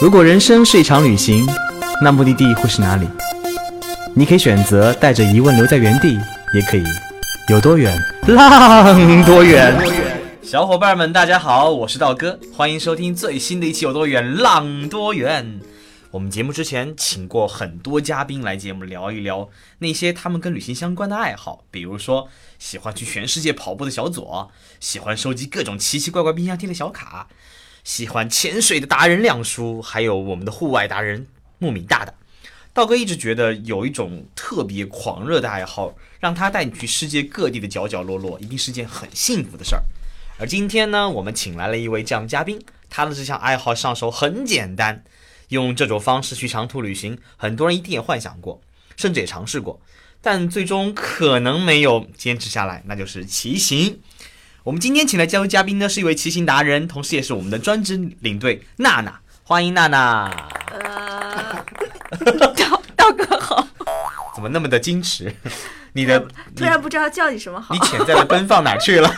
如果人生是一场旅行，那目的地会是哪里？你可以选择带着疑问留在原地，也可以有多远浪多远。小伙伴们，大家好，我是道哥，欢迎收听最新的一期《有多远浪多远》。我们节目之前请过很多嘉宾来节目聊一聊那些他们跟旅行相关的爱好，比如说喜欢去全世界跑步的小左，喜欢收集各种奇奇怪怪冰箱贴的小卡，喜欢潜水的达人亮叔，还有我们的户外达人木米大大。道哥一直觉得有一种特别狂热的爱好，让他带你去世界各地的角角落落，一定是件很幸福的事儿。而今天呢，我们请来了一位这样的嘉宾，他的这项爱好上手很简单。用这种方式去长途旅行，很多人一定也幻想过，甚至也尝试过，但最终可能没有坚持下来，那就是骑行。我们今天请来加入嘉宾呢，是一位骑行达人，同时也是我们的专职领队娜娜，欢迎娜娜。呃，道道哥好，怎么那么的矜持？你的突然不知道叫你什么好你，潜在的奔放哪去了？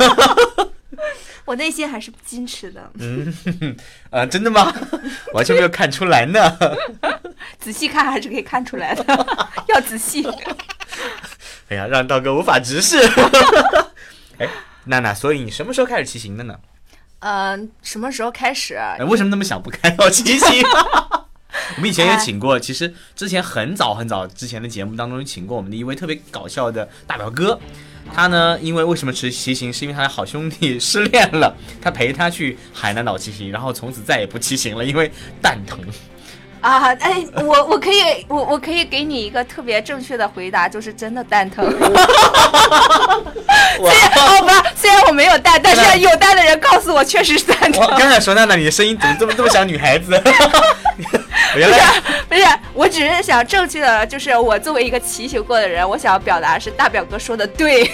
我内心还是矜持的。嗯，呃，真的吗？完全没有看出来呢。仔细看还是可以看出来的，要仔细。哎呀，让道哥无法直视。哎，娜娜，所以你什么时候开始骑行的呢？嗯、什么时候开始？哎，为什么那么想不开要骑行？我们以前也请过，其实之前很早很早之前的节目当中请过我们的一位特别搞笑的大表哥，他呢，因为为什么骑骑行，是因为他的好兄弟失恋了，他陪他去海南岛骑行，然后从此再也不骑行了，因为蛋疼。啊，哎，我我可以，我我可以给你一个特别正确的回答，就是真的蛋疼。虽然！哦，不是，虽然我没有蛋，但是有蛋的人告诉我确实是蛋疼我。刚才说娜娜，你的声音怎么这么这么像女孩子？原来不是，我只是想正确的，就是我作为一个骑行过的人，我想要表达是大表哥说的对。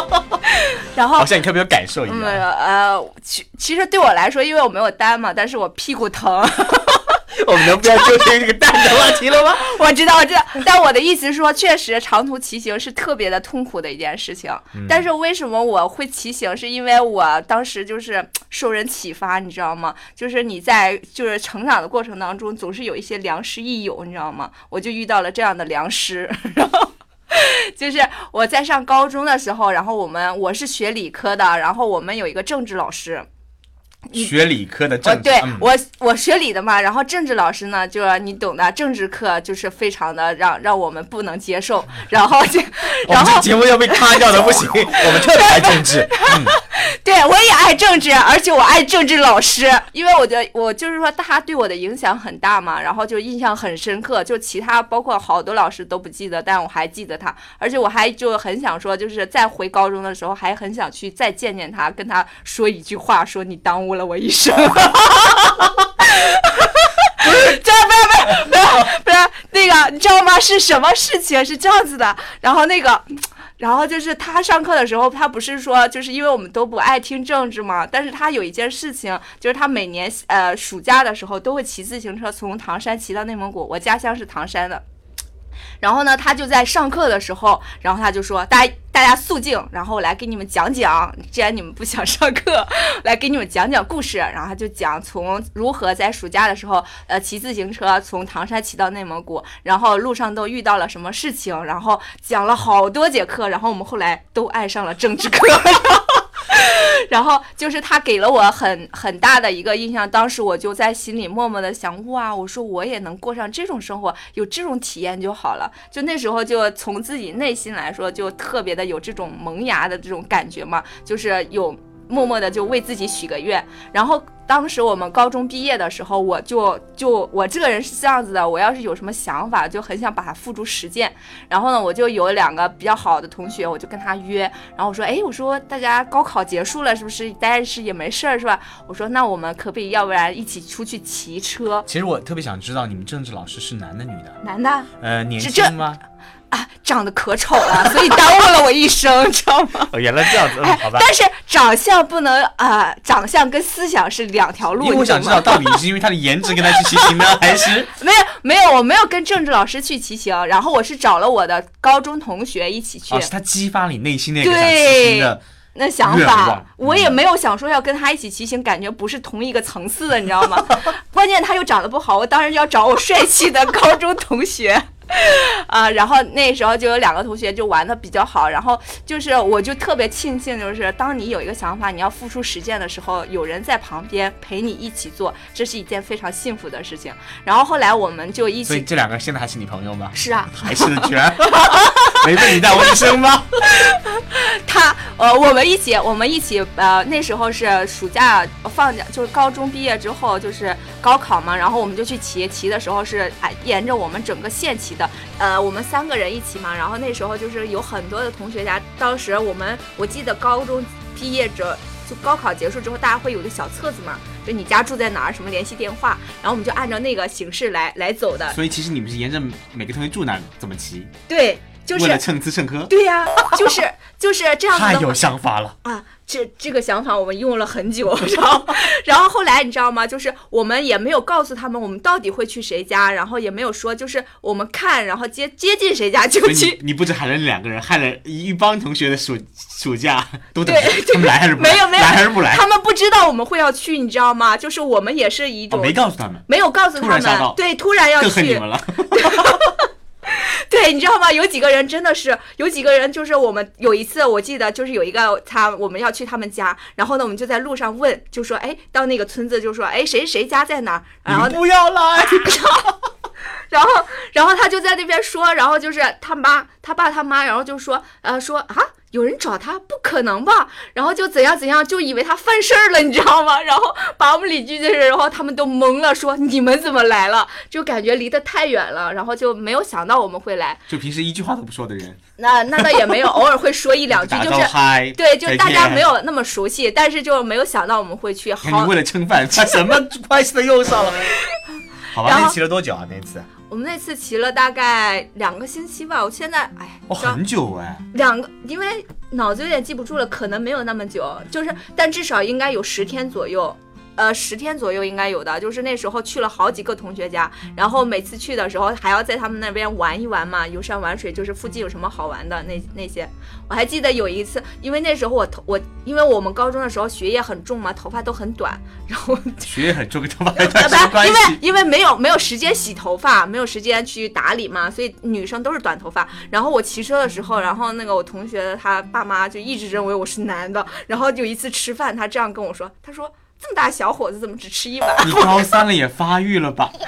然后好像你特别有感受一样嗯样。呃，其其实对我来说，因为我没有单嘛，但是我屁股疼。我们能不要纠结这个蛋的问题了吗？我知道，我知道，但我的意思是说，确实长途骑行是特别的痛苦的一件事情。但是为什么我会骑行，是因为我当时就是 受人启发，你知道吗？就是你在就是成长的过程当中，总是有一些良师益友，你知道吗？我就遇到了这样的良师，然后。就是我在上高中的时候，然后我们我是学理科的，然后我们有一个政治老师，你学理科的我政治，对嗯我我学理的嘛，然后政治老师呢，就是你懂的，政治课就是非常的让让我们不能接受，然后就我们这然后节目要被 咔掉的不行，我们特别爱政治。嗯，对我也爱政治，而且我爱政治老师，因为我觉得我就是说他对我的影响很大嘛，然后就印象很深刻，就其他包括好多老师都不记得，但我还记得他，而且我还就很想说，就是再回高中的时候，还很想去再见见他，跟他说一句话，说你耽误了我一生。这不是不是不是不是那个，你知道吗？是什么事情？是这样子的，然后那个。然后就是他上课的时候，他不是说就是因为我们都不爱听政治嘛，但是他有一件事情，就是他每年呃暑假的时候都会骑自行车从唐山骑到内蒙古，我家乡是唐山的。然后呢，他就在上课的时候，然后他就说：“大家大家肃静，然后我来给你们讲讲，既然你们不想上课，来给你们讲讲故事。”然后他就讲从如何在暑假的时候，呃，骑自行车从唐山骑到内蒙古，然后路上都遇到了什么事情，然后讲了好多节课，然后我们后来都爱上了政治课。然后就是他给了我很很大的一个印象，当时我就在心里默默的想，哇，我说我也能过上这种生活，有这种体验就好了。就那时候就从自己内心来说，就特别的有这种萌芽的这种感觉嘛，就是有默默的就为自己许个愿。然后当时我们高中毕业的时候，我就就我这个人是这样子的，我要是有什么想法，就很想把它付诸实践。然后呢，我就有两个比较好的同学，我就跟他约，然后我说，哎，我说大家高考结束了，是不是？但是也没事儿，是吧？我说，那我们可不可以，要不然一起出去骑车？其实我特别想知道你们政治老师是男的女的？男的呃，年轻吗？啊，长得可丑了，所以耽误了我一生，知道吗？哦，原来这样子，好吧。但是长相不能啊、长相跟思想是两条路。因为我想知道，到底是因为他的颜值跟他去骑行呢，还是 没有没有，我没有跟政治老师去骑行，然后我是找了我的高中同学一起去。哦，是他激发你内心那个想骑行的那想法，我也没有想说要跟他一起骑行，感觉不是同一个层次的，你知道吗？关键他又长得不好，我当然要找我帅气的高中同学。啊，然后那时候就有两个同学就玩的比较好，然后就是我就特别庆幸，就是当你有一个想法，你要付出实践的时候，有人在旁边陪你一起做，这是一件非常幸福的事情。然后后来我们就一起，所以这两个现在还是你朋友吗？是啊，还是全？没被你带我一生吗？他呃，我们一起，我们一起呃，那时候是暑假放假，就是高中毕业之后就是高考嘛，然后我们就去骑，骑的时候是哎沿着我们整个县骑的，呃，我们三个人一起嘛，然后那时候就是有很多的同学家，当时我们我记得高中毕业者。就高考结束之后，大家会有个小册子嘛，就你家住在哪儿，什么联系电话，然后我们就按照那个形式来来走的。所以其实你们是沿着每个同学住哪儿怎么骑，对，就是为了蹭吃蹭喝，对呀、就是就是这样子的太有想法了。啊，这这个想法我们用了很久，然后 然后后来你知道吗？就是我们也没有告诉他们我们到底会去谁家，然后也没有说就是我们看，然后接接近谁家就去。你你不止喊了两个人，害了一帮同学的暑暑假都等他们来还是不来？没有没有来还是不来？他们不知道我们会要去，你知道吗？就是我们也是一哦，种、没告诉他们，没有告诉他们，对，突然要去更恨你们，了。对，你知道吗？有几个人真的是，有几个人就是我们有一次我记得就是有一个他我们要去他们家，然后呢我们就在路上问，就说哎到那个村子就说哎谁谁家在哪儿，然后不要来，然后，然后他就在那边说，然后就是他妈、他爸、他妈，然后就说，呃，说啊，有人找他，不可能吧？然后就怎样怎样，就以为他犯事儿了，你知道吗？然后把我们邻居的人，然后他们都懵了，说你们怎么来了？就感觉离得太远了，然后就没有想到我们会来。就平时一句话都不说的人，那那倒也没有，偶尔会说一两句，就是嗨，对，就再大家没有那么熟悉，但是就没有想到我们会去。好为，了蹭饭，把 什么关系都用上了。好吧，那你骑了多久啊？那次？我们那次骑了大概两个星期吧，我现在哎，哦，很久哎。两个，因为脑子有点记不住了，可能没有那么久，就是但至少应该有十天左右。呃，十天左右应该有的，就是那时候去了好几个同学家，然后每次去的时候还要在他们那边玩一玩嘛，游山玩水，就是附近有什么好玩的那那些。我还记得有一次，因为那时候我头我，因为我们高中的时候学业很重嘛，头发都很短，然后 学业很重，跟头发有呃什么关因为？因为没有没有时间洗头发，没有时间去打理嘛，所以女生都是短头发。然后我骑车的时候，然后那个我同学他爸妈就一直认为我是男的。然后有一次吃饭，他这样跟我说，他说这么大小伙子怎么只吃一碗？你高三了也发育了吧？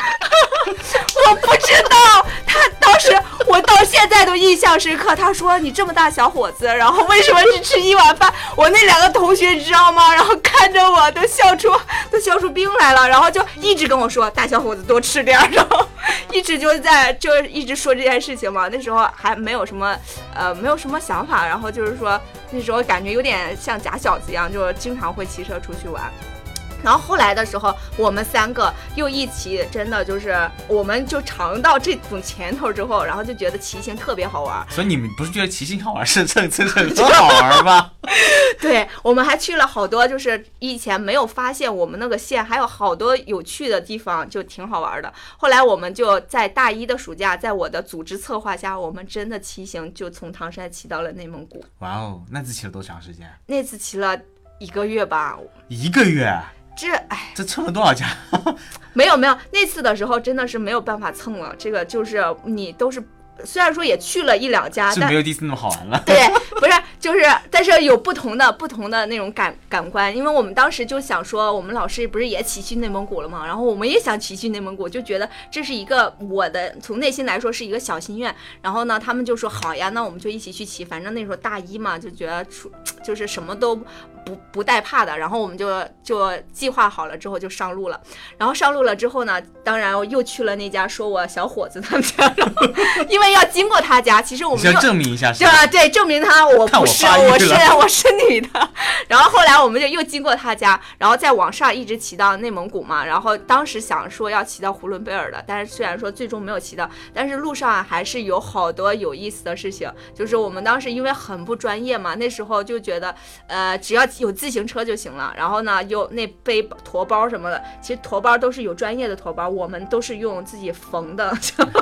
我不知道，他当时我到现在都印象深刻。他说你这么大小伙子，然后为什么只吃一碗饭？我那两个同学你知道吗？然后看着我都笑出都笑出病来了，然后就一直跟我说大小伙子多吃点儿，然后一直就在就一直说这件事情嘛。那时候还没有什么呃没有什么想法，然后就是说那时候感觉有点像假小子一样，就经常会骑车出去玩。然后后来的时候，我们三个又一起，真的就是，我们就尝到这种甜头之后，然后就觉得骑行特别好玩。所以你们不是觉得骑行好玩，是蹭蹭蹭多好玩吗？对我们还去了好多，就是以前没有发现我们那个县还有好多有趣的地方，就挺好玩的。后来我们就在大一的暑假，在我的组织策划下，我们真的骑行就从唐山骑到了内蒙古。哇哦，那次骑了多长时间？那次骑了一个月吧，一个月，这哎。这蹭了多少家？没有没有，那次的时候真的是没有办法蹭了。这个就是你都是，虽然说也去了一两家，是但没有第一次那么好玩了。对，不是就是，但是有不同的不同的那种感感官。因为我们当时就想说，我们老师不是也骑去内蒙古了吗？然后我们也想骑去内蒙古，就觉得这是一个我的从内心来说是一个小心愿。然后呢，他们就说好呀，那我们就一起去骑。反正那时候大一嘛，就觉得出就是什么都不不带怕的。然后我们就就计划好了之后就上路了。然后上路了之后呢，当然我又去了那家说我小伙子他们家，然后 因为要经过他家，其实我们要证明一下是对吧？对，证明他我不是，我是我是女的。然后后来我们就又经过他家，然后再往上一直骑到内蒙古嘛。然后当时想说要骑到呼伦贝尔的，但是虽然说最终没有骑到，但是路上还是有好多有意思的事情。就是我们当时因为很不专业嘛，那时候就觉得呃只要有自行车就行了。然后呢，又那背驮包什么的，其实驮包都是有专业的驮包，我们都是用自己缝的，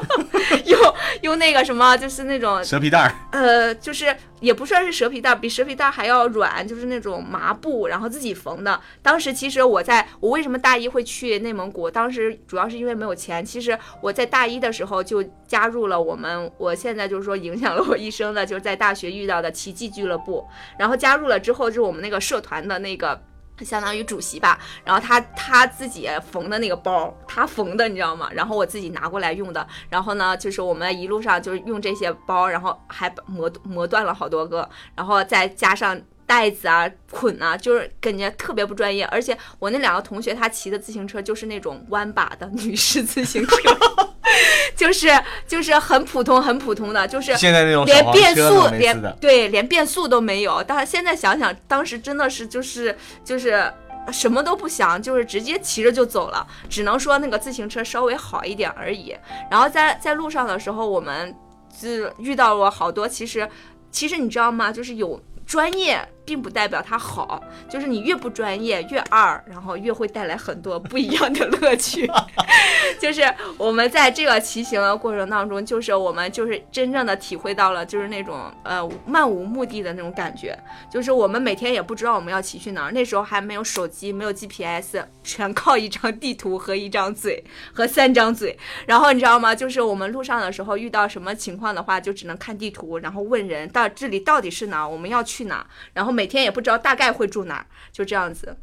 用用那个什么就是那种蛇皮袋儿，呃，就是也不算是蛇皮袋，比蛇皮袋还要软，就是那种麻布，然后自己缝的。当时其实我在我为什么大一会去内蒙古？当时主要是因为没有钱。其实我在大一的时候就加入了我们，我现在就是说影响了我一生的，就是在大学遇到的奇迹俱乐部。然后加入了之后，就是我们那个社团的那个。相当于主席吧，然后他他自己缝的那个包，他缝的，你知道吗？然后我自己拿过来用的。然后呢，就是我们一路上就是用这些包，然后还磨磨断了好多个，然后再加上袋子啊、捆啊，就是感觉特别不专业。而且我那两个同学他骑的自行车就是那种弯把的女士自行车，就是就是很普通很普通的，就是现在那种连变速连连对连变速都没有。但是现在想想，当时真的是就是就是什么都不想，就是直接骑着就走了。只能说那个自行车稍微好一点而已。然后在在路上的时候，我们就遇到了好多。其实其实你知道吗？就是有专业。并不代表它好，就是你越不专业越二，然后越会带来很多不一样的乐趣。就是我们在这个骑行的过程当中，就是我们就是真正的体会到了，就是那种呃漫无目的的那种感觉。就是我们每天也不知道我们要骑去哪儿，那时候还没有手机，没有 GPS，全靠一张地图和一张嘴和三张嘴。然后你知道吗？就是我们路上的时候遇到什么情况的话，就只能看地图，然后问人到这里到底是哪儿，我们要去哪儿，然后每天也不知道大概会住哪儿，就这样子。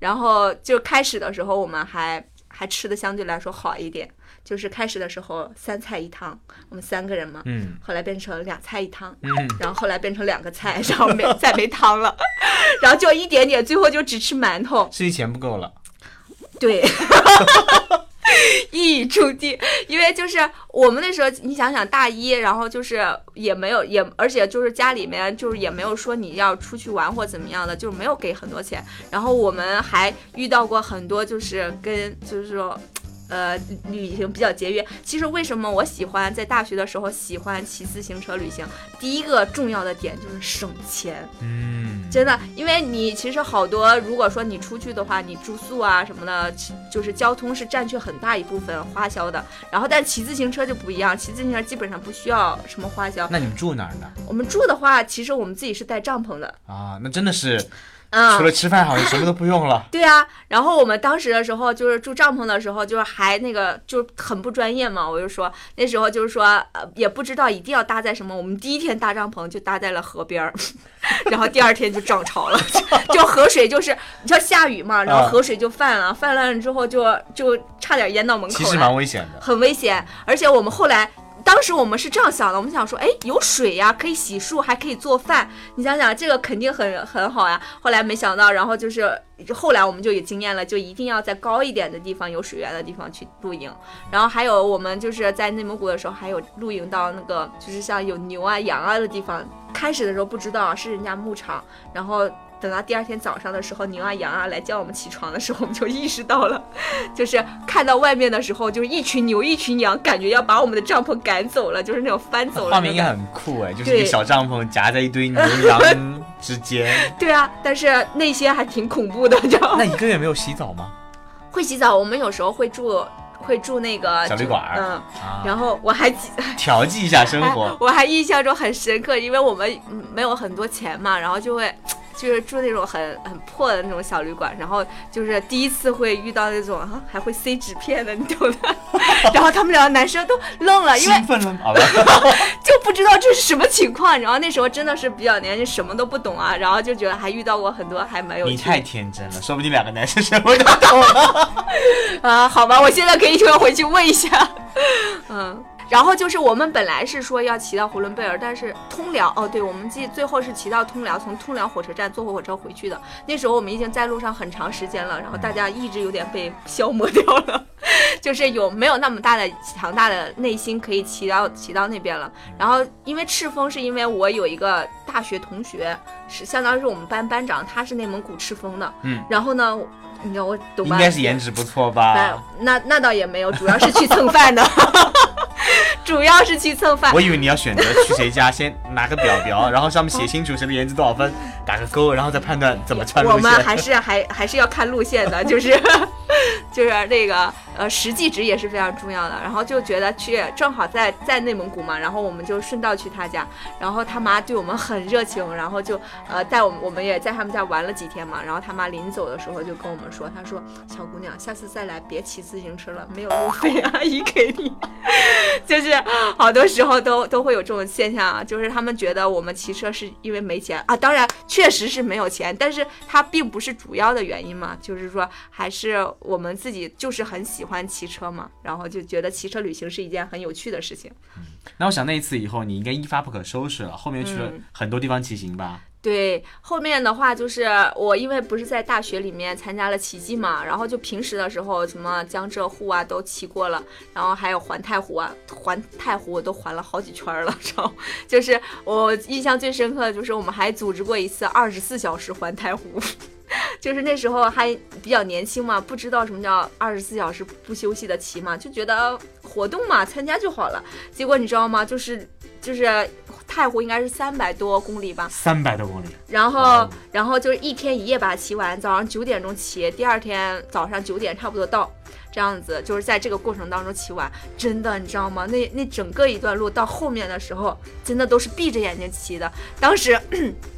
然后就开始的时候，我们还还吃的相对来说好一点，就是开始的时候三菜一汤，我们三个人嘛，嗯，后来变成两菜一汤，嗯，然后后来变成两个菜，然后没再没汤了，然后就一点点，最后就只吃馒头，是钱不够了，对。一语中的，因为就是我们那时候，你想想大一，然后就是也没有也，而且就是家里面就是也没有说你要出去玩或怎么样的，就是没有给很多钱。然后我们还遇到过很多，就是跟就是说。呃，旅行比较节约。其实为什么我喜欢在大学的时候喜欢骑自行车旅行？第一个重要的点就是省钱。嗯，真的，因为你其实好多，如果说你出去的话，你住宿啊什么的，就是交通是占据很大一部分花销的。然后，但骑自行车就不一样，骑自行车基本上不需要什么花销。那你们住哪儿呢？我们住的话，其实我们自己是带帐篷的啊。那真的是。嗯，除了吃饭好像什么都不用了。对啊，然后我们当时的时候就是住帐篷的时候，就是还那个就很不专业嘛。我就说那时候就是说呃也不知道一定要搭在什么。我们第一天搭帐篷就搭在了河边儿，然后第二天就涨潮了，就河水就是你知道下雨嘛，然后河水就泛了，泛滥了之后就就差点淹到门口。其实蛮危险的，很危险。而且我们后来。当时我们是这样想的，我们想说，哎，有水呀，可以洗漱，还可以做饭。你想想，这个肯定很很好呀。后来没想到，然后就是后来我们就有经验了，就一定要在高一点的地方有水源的地方去露营。然后还有我们就是在内蒙古的时候，还有露营到那个就是像有牛啊、羊啊的地方。开始的时候不知道是人家牧场，然后。等到第二天早上的时候，牛啊羊啊来叫我们起床的时候，我们就意识到了，就是看到外面的时候，就是一群牛一群羊，感觉要把我们的帐篷赶走了，就是那种翻走了。画面应该很酷哎，就是一个小帐篷夹在一堆牛 羊之间。对啊，但是那些还挺恐怖的，就？那一个月没有洗澡吗？会洗澡，我们有时候会住会住那个小旅馆，嗯，然后我还 调剂一下生活。我还印象中很深刻，因为我们没有很多钱嘛，然后就会。就是住那种很很破的那种小旅馆，然后就是第一次会遇到那种啊还会塞纸片的，你懂的。然后他们两个男生都愣了，因为 就不知道这是什么情况。然后那时候真的是比较年轻，什么都不懂啊，然后就觉得还遇到过很多还蛮有。你太天真了，说不定两个男生什么都懂。啊，好吧，我现在可以回去问一下。嗯。然后就是我们本来是说要骑到呼伦贝尔，但是通辽哦，对，我们记最后是骑到通辽，从通辽火车站坐火车回去的。那时候我们已经在路上很长时间了，然后大家一直有点被消磨掉了，就是有没有那么大的强大的内心可以骑到骑到那边了。然后因为赤峰是因为我有一个大学同学是相当于是我们班班长，他是内蒙古赤峰的，嗯，然后呢，你知道我懂应该是颜值不错吧？那那倒也没有，主要是去蹭饭的。主要是去蹭饭。我以为你要选择去谁家，先拿个表表，然后上面写清楚谁的颜值多少分，打个勾，然后再判断怎么穿路线。我们还是还还是要看路线的，就是 就是那个呃实际值也是非常重要的。然后就觉得去正好在在内蒙古嘛，然后我们就顺道去他家，然后他妈对我们很热情，然后就呃带我们我们也在他们家玩了几天嘛。然后他妈临走的时候就跟我们说，他说小姑娘，下次再来别骑自行车了，没有路费，阿姨给你。就是好多时候都都会有这种现象啊，就是他们觉得我们骑车是因为没钱啊，当然确实是没有钱，但是它并不是主要的原因嘛，就是说还是我们自己就是很喜欢骑车嘛，然后就觉得骑车旅行是一件很有趣的事情。那我想那一次以后，你应该一发不可收拾了，后面去了嗯很多地方骑行吧？对，后面的话就是我因为不是在大学里面参加了骑骑嘛，然后就平时的时候什么江浙沪啊都骑过了，然后还有环太湖啊，环太湖我都环了好几圈了，然后就是我印象最深刻的就是我们还组织过一次二十四小时环太湖。就是那时候还比较年轻嘛，不知道什么叫二十四小时不休息的骑嘛，就觉得活动嘛参加就好了。结果你知道吗？就是就是太湖应该是三百多公里吧，三百多公里，然后哦，然后就是一天一夜把它骑完，早上九点钟骑，第二天早上九点差不多到，这样子就是在这个过程当中骑完，真的你知道吗？那那整个一段路到后面的时候，真的都是闭着眼睛骑的，当时。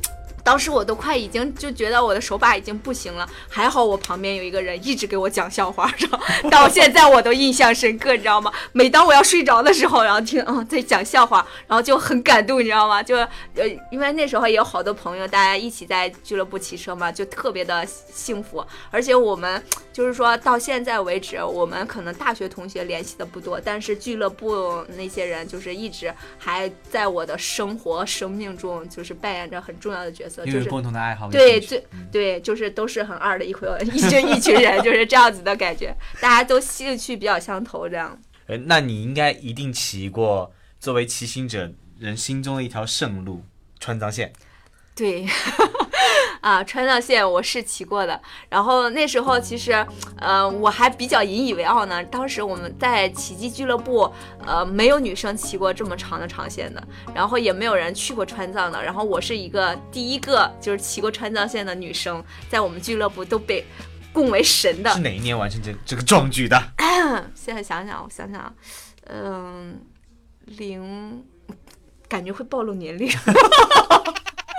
当时我都快已经就觉得我的手把已经不行了，还好我旁边有一个人一直给我讲笑话，然后 到现在我都印象深刻，你知道吗？每当我要睡着的时候，然后听嗯在讲笑话，然后就很感动，你知道吗？就呃，因为那时候也有好多朋友，大家一起在俱乐部骑车嘛，就特别的幸福。而且我们就是说到现在为止，我们可能大学同学联系的不多，但是俱乐部那些人就是一直还在我的生活生命中，就是扮演着很重要的角色，就是因为共同的爱好对对，最对，就是都是很二的一回一群一群人，就是这样子的感觉，大家都兴趣比较相投，这样。呃，那你应该一定骑过作为骑行者人心中的一条圣路——川藏线。对，啊，川藏线我是骑过的。然后那时候其实，呃，我还比较引以为傲呢。当时我们在骑机俱乐部，呃，没有女生骑过这么长的长线的，然后也没有人去过川藏的。然后我是一个第一个就是骑过川藏线的女生，在我们俱乐部都被供为神的是。哪一年完成这这个壮举的？现在想想，我想想啊，嗯，零，感觉会暴露年龄。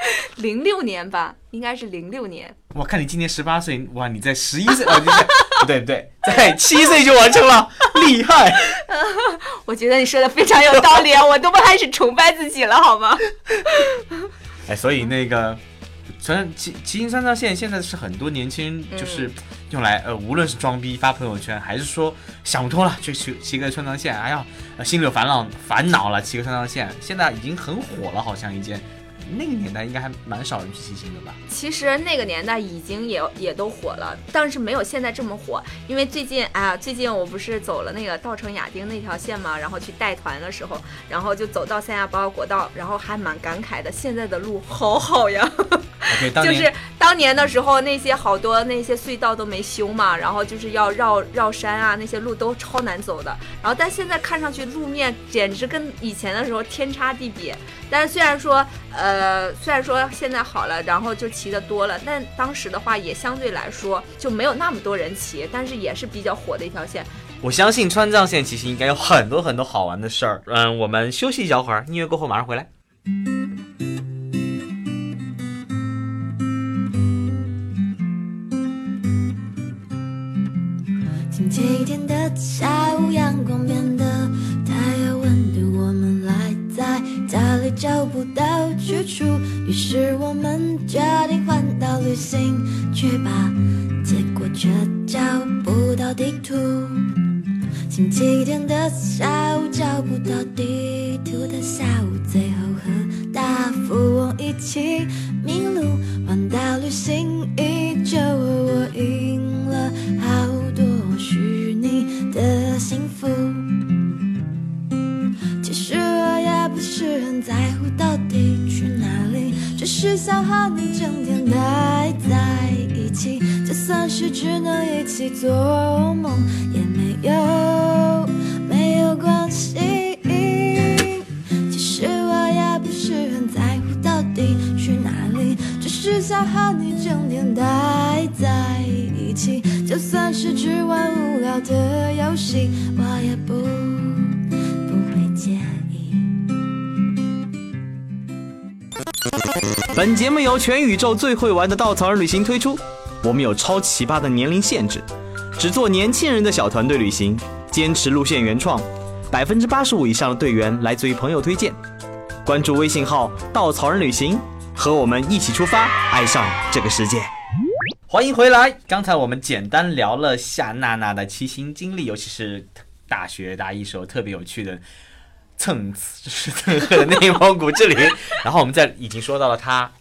零六年吧，应该是零六年。我看你今年十八岁，哇，你在十一岁啊，你在不对不对，在七岁就完成了，厉害！我觉得你说的非常有道理，啊，我都不开始崇拜自己了，好吗？哎，所以那个川骑骑行三藏线现在是很多年轻人就是用来、呃，无论是装逼发朋友圈，还是说想不通了就去骑个川藏线，哎呀，呃心里有烦恼烦恼了，骑个川藏线，现在已经很火了，好像一件。那个年代应该还蛮少人去骑行的吧？其实那个年代已经也也都火了，但是没有现在这么火。因为最近啊，最近我不是走了那个稻城亚丁那条线嘛，然后去带团的时候，然后就走到三亚八号国道，然后还蛮感慨的，现在的路好好呀。就是当年的时候，那些好多那些隧道都没修嘛，然后就是要绕绕山啊，那些路都超难走的。然后但现在看上去路面简直跟以前的时候天差地别。但是虽然说呃虽然说现在好了，然后就骑的多了，但当时的话也相对来说就没有那么多人骑，但是也是比较火的一条线。我相信川藏线其实应该有很多很多好玩的事儿。嗯，我们休息一小会儿，音乐过后马上回来。星，却把，是只能一起做梦，也没有没有关系。其实我也不是很在乎到底去哪里，只是想和你整天待在一起。就算是只玩无聊聊的游戏，我也不不会介意。本节目由全宇宙最会玩的稻草人旅行推出，我们有超奇葩的年龄限制，只做年轻人的小团队旅行，坚持路线原创，百分之八十五以上的队员来自于朋友推荐。关注微信号“稻草人旅行”，和我们一起出发，爱上这个世界。欢迎回来。刚才我们简单聊了夏娜娜的骑行经历，尤其是大学大一时候特别有趣的蹭吃蹭喝的内蒙古之旅。然后我们在已经说到了她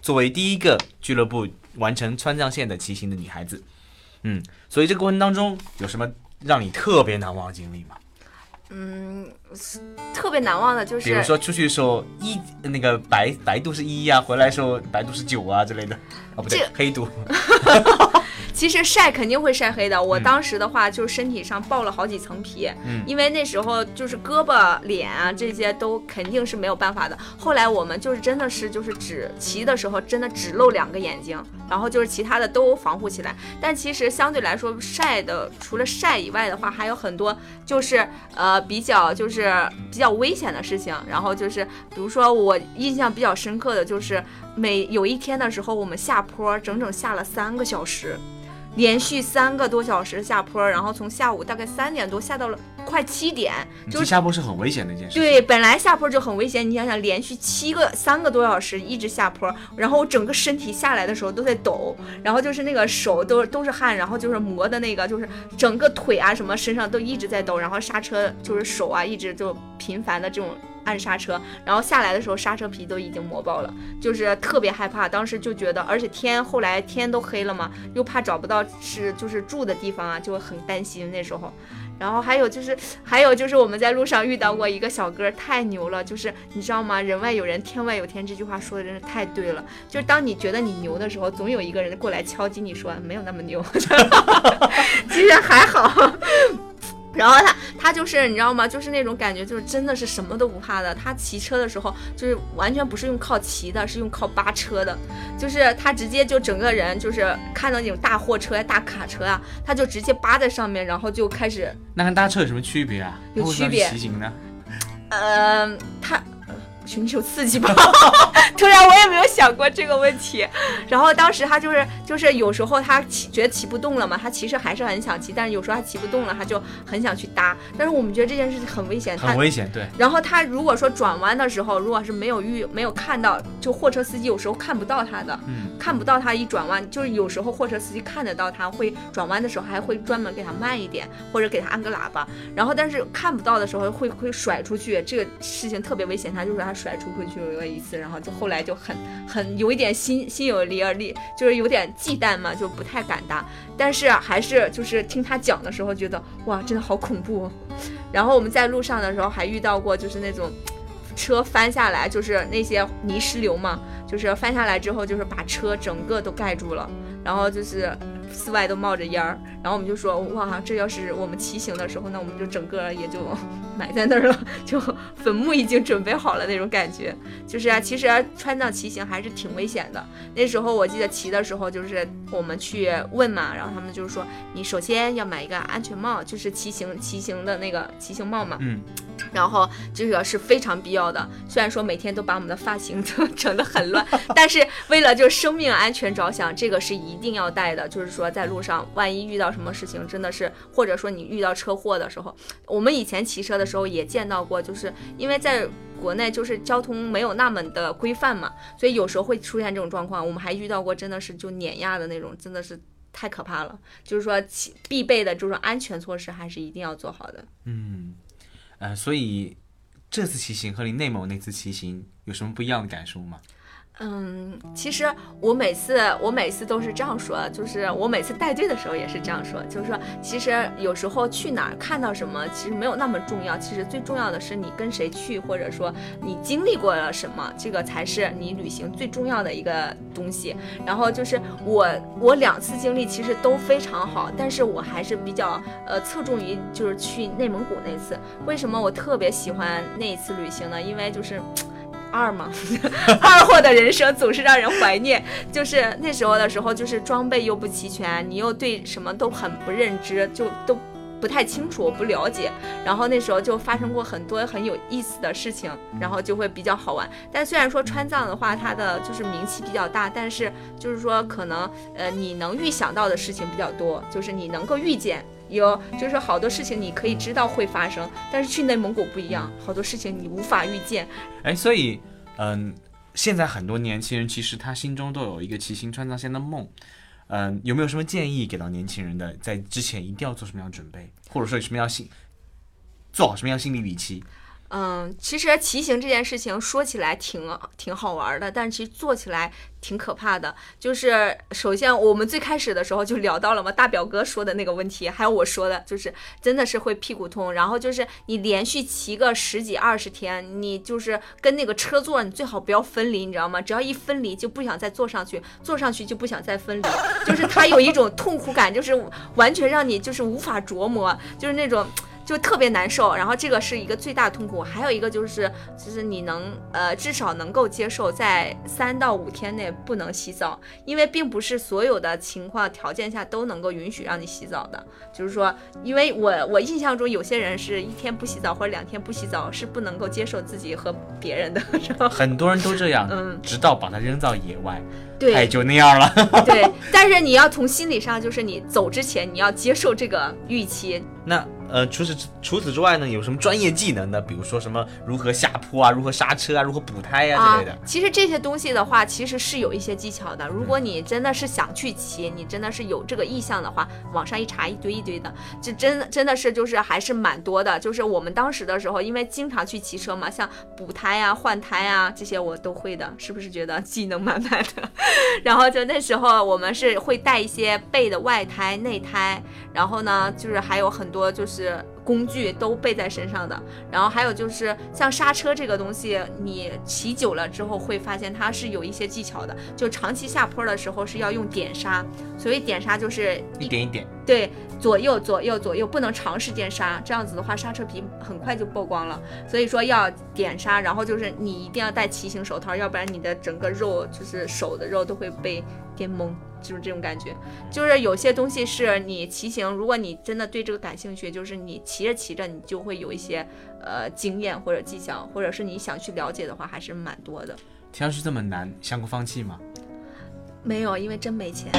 作为第一个俱乐部完成川藏线的骑行的女孩子，嗯，所以这个过程当中有什么让你特别难忘的经历吗？嗯，特别难忘的就是，比如说出去的时候一那个白白度是一呀、回来的时候白度是九啊之类的，哦不对这，黑度。其实晒肯定会晒黑的。嗯我当时的话，就是身体上爆了好几层皮，嗯因为那时候就是胳膊、脸啊这些都肯定是没有办法的。后来我们就是真的是就是只骑的时候真的只露两个眼睛，然后就是其他的都防护起来。但其实相对来说晒的，除了晒以外的话，还有很多就是呃比较就是比较危险的事情。然后就是比如说我印象比较深刻的就是每有一天的时候，我们下坡整整下了三个小时。连续三个多小时下坡，然后从下午大概三点多下到了快七点，就是下坡是很危险的一件事情。对，本来下坡就很危险，你想想，连续七个三个多小时一直下坡，然后我整个身体下来的时候都在抖，然后就是那个手都都是汗，然后就是磨的那个，就是整个腿啊什么身上都一直在抖，然后刹车就是手啊一直就频繁的这种按刹车，然后下来的时候刹车皮都已经磨爆了，就是特别害怕。当时就觉得，而且天后来天都黑了嘛，又怕找不到是就是住的地方啊，就很担心那时候。然后还有就是，还有就是我们在路上遇到过一个小哥，太牛了！就是你知道吗？人外有人，天外有天，这句话说的真是太对了。就是当你觉得你牛的时候，总有一个人过来敲击你说没有那么牛，其实还好。然后他他就是你知道吗？就是那种感觉，就是真的是什么都不怕的。他骑车的时候，就是完全不是用靠骑的，是用靠扒车的。就是他直接就整个人就是看到那种大货车呀、大卡车啊，他就直接扒在上面，然后就开始那跟搭车有什么区别啊？有区别骑行呢？呃，他寻求刺激吧。突然我也没有想过这个问题。然后当时他就是就是有时候他骑觉得骑不动了嘛，他其实还是很想骑，但是有时候他骑不动了，他就很想去搭。但是我们觉得这件事情很危险，他很危险，对。然后他如果说转弯的时候，如果是没有遇没有看到，就货车司机有时候看不到他的，嗯，看不到他一转弯，就是有时候货车司机看得到他，会转弯的时候还会专门给他慢一点，或者给他按个喇叭。然后但是看不到的时候会会甩出去，这个事情特别危险。他就说他甩出去了一次，然后就后来就很很有一点心心有离而力，就是有点忌惮嘛，就不太敢搭。但是还是就是听他讲的时候，觉得哇，真的好恐怖、然后我们在路上的时候还遇到过，就是那种车翻下来，就是那些泥石流嘛，就是翻下来之后，就是把车整个都盖住了，然后就是四外都冒着烟儿，然后我们就说哇，这要是我们骑行的时候，那我们就整个也就埋在那儿了，就坟墓已经准备好了那种感觉。就是啊，其实啊川藏骑行还是挺危险的。那时候我记得骑的时候，就是我们去问嘛，然后他们就是说，你首先要买一个安全帽，就是骑行骑行的那个骑行帽嘛。嗯，然后这个是非常必要的。虽然说每天都把我们的发型都 整得很乱，但是为了就生命安全着想，这个是一定要戴的。就是说在路上，万一遇到什么事情，真的是或者说你遇到车祸的时候，我们以前骑车的时候也见到过，就是因为在。国内就是交通没有那么的规范嘛，所以有时候会出现这种状况。我们还遇到过真的是就碾压的那种，真的是太可怕了。就是说骑必备的这种安全措施还是一定要做好的。嗯，呃，所以这次骑行和你内蒙那次骑行有什么不一样的感受吗？嗯，其实我每次我每次都是这样说，就是我每次带队的时候也是这样说，就是说其实有时候去哪儿看到什么，其实没有那么重要，其实最重要的是你跟谁去，或者说你经历过了什么，这个才是你旅行最重要的一个东西。然后就是我我两次经历其实都非常好，但是我还是比较呃侧重于就是去内蒙古那次。为什么我特别喜欢那一次旅行呢？因为就是。二嘛，二货的人生总是让人怀念。就是那时候的时候，就是装备又不齐全，你又对什么都很不认知，就都不太清楚，不了解。然后那时候就发生过很多很有意思的事情，然后就会比较好玩。但虽然说川藏的话，它的就是名气比较大，但是就是说可能呃你能预想到的事情比较多，就是你能够预见。有，就是好多事情你可以知道会发生，但是去内蒙古不一样，好多事情你无法预见。哎，所以，嗯，现在很多年轻人其实他心中都有一个骑行川藏线的梦，嗯，有没有什么建议给到年轻人的，在之前一定要做什么样的准备，或者说有什么样心做好什么样心理预期？嗯，其实骑行这件事情说起来挺挺好玩的，但是其实做起来挺可怕的。就是首先我们最开始的时候就聊到了嘛，大表哥说的那个问题，还有我说的，就是真的是会屁股痛。然后就是你连续骑个十几二十天，你就是跟那个车座，你最好不要分离，你知道吗？只要一分离就不想再坐上去，坐上去就不想再分离，就是它有一种痛苦感，就是完全让你就是无法琢磨，就是那种。就特别难受，然后这个是一个最大的痛苦，还有一个就是，就是你能呃至少能够接受在三到五天内不能洗澡，因为并不是所有的情况条件下都能够允许让你洗澡的，就是说，因为我我印象中有些人是一天不洗澡或者两天不洗澡是不能够接受自己和别人的，是吧？很多人都这样，嗯，直到把它扔到野外，对，哎，就那样了，对，但是你要从心理上，就是你走之前你要接受这个预期，那。呃，除此除此之外呢，有什么专业技能呢？比如说什么如何下坡啊，如何刹车啊，如何补胎呀之类的。其实这些东西的话，其实是有一些技巧的。如果你真的是想去骑，你真的是有这个意向的话，网上一查一堆一堆的，就真的真的是就是还是蛮多的。就是我们当时的时候，因为经常去骑车嘛，像补胎啊、换胎啊这些我都会的，是不是觉得技能满满的？然后就那时候我们是会带一些备的外胎、内胎，然后呢，就是还有很多就是。是工具都备在身上的，然后还有就是像刹车这个东西，你骑久了之后会发现它是有一些技巧的。就长期下坡的时候是要用点刹，所谓点刹就是一点一点，对，左右左右左右，不能长时间刹，这样子的话刹车皮很快就曝光了。所以说要点刹，然后就是你一定要戴骑行手套，要不然你的整个肉就是手的肉都会被电懵。就是这种感觉，就是有些东西是你骑行，如果你真的对这个感兴趣，就是你骑着骑着，你就会有一些呃经验或者技巧，或者是你想去了解的话，还是蛮多的。听上去这么难，想过放弃吗？没有，因为真没钱。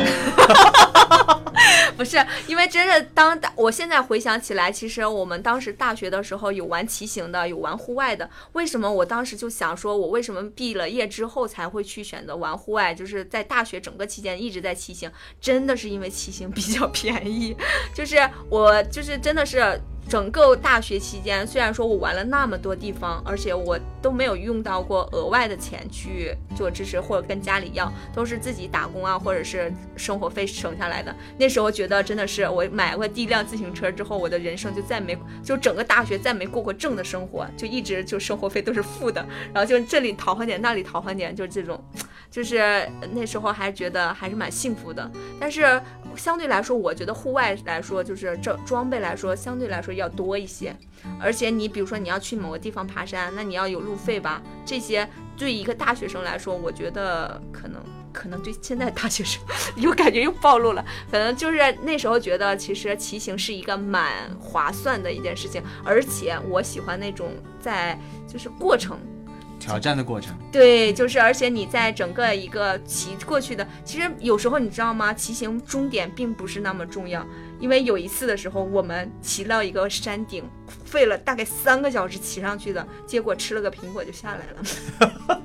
不是，因为真的，当我现在回想起来，其实我们当时大学的时候有玩骑行的，有玩户外的。为什么我当时就想说，我为什么毕了业之后才会去选择玩户外？就是在大学整个期间一直在骑行，真的是因为骑行比较便宜。就是我，就是真的是。整个大学期间，虽然说我玩了那么多地方，而且我都没有用到过额外的钱去做支持，或者跟家里要，都是自己打工啊，或者是生活费省下来的。那时候觉得真的是，我买过第一辆自行车之后，我的人生就再没，就整个大学再没过过正的生活，就一直就生活费都是负的，然后就这里讨换点，那里讨换点，就是这种，就是那时候还觉得还是蛮幸福的。但是相对来说，我觉得户外来说，就是这装备来说，相对来说。要多一些，而且你比如说你要去某个地方爬山，那你要有路费吧？这些对一个大学生来说，我觉得可能可能对现在大学生 又感觉又暴露了。可能就是那时候觉得，其实骑行是一个蛮划算的一件事情，而且我喜欢那种在就是过程挑战的过程。对，就是而且你在整个一个骑过去的，其实有时候你知道吗？骑行终点并不是那么重要。因为有一次的时候，我们骑到一个山顶，费了大概三个小时骑上去的，结果吃了个苹果就下来了。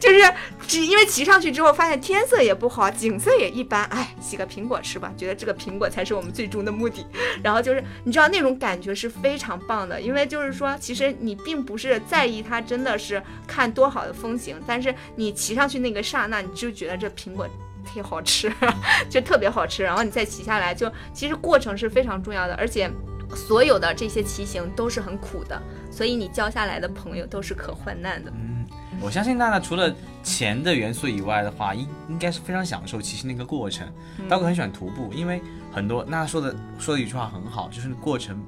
就是只因为骑上去之后，发现天色也不好，景色也一般，哎，洗个苹果吃吧，觉得这个苹果才是我们最终的目的。然后就是你知道那种感觉是非常棒的，因为就是说，其实你并不是在意它真的是看多好的风景，但是你骑上去那个刹那，你就觉得这苹果。忒好吃，就特别好吃。然后你再骑下来，就其实过程是非常重要的，而且所有的这些骑行都是很苦的，所以你交下来的朋友都是可患难的。嗯，我相信娜娜除了钱的元素以外的话，应应该是非常享受骑行那个过程。刀哥很喜欢徒步，因为很多娜娜说的说的一句话很好，就是过程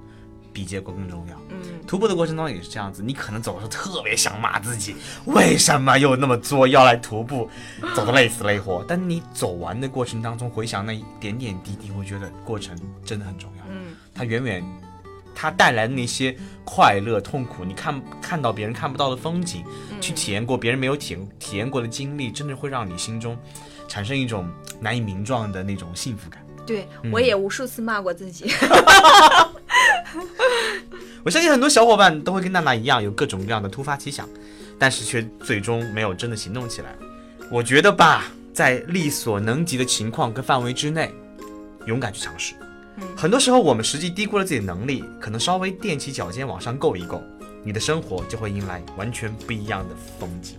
比结果更重要。嗯，徒步的过程当中也是这样子，你可能走的时候特别想骂自己，为什么又那么作要来徒步，走的累死累活。但你走完的过程当中，回想那一点点滴滴，我觉得过程真的很重要。嗯，它远远，它带来的那些快乐、痛苦，你看看到别人看不到的风景，去体验过别人没有体验体验过的经历，真的会让你心中产生一种难以名状的那种幸福感。对我也无数次骂过自己。我相信很多小伙伴都会跟娜娜一样，有各种各样的突发奇想，但是却最终没有真的行动起来。我觉得吧，在力所能及的情况跟范围之内，勇敢去尝试。很多时候我们实际低估了自己的能力，可能稍微踮起脚尖往上够一够，你的生活就会迎来完全不一样的风景。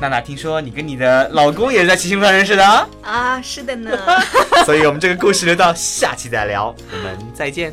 娜娜，听说你跟你的老公也是在骑行路上认识的啊，啊，是的呢。所以我们这个故事留到下期再聊，我们再见。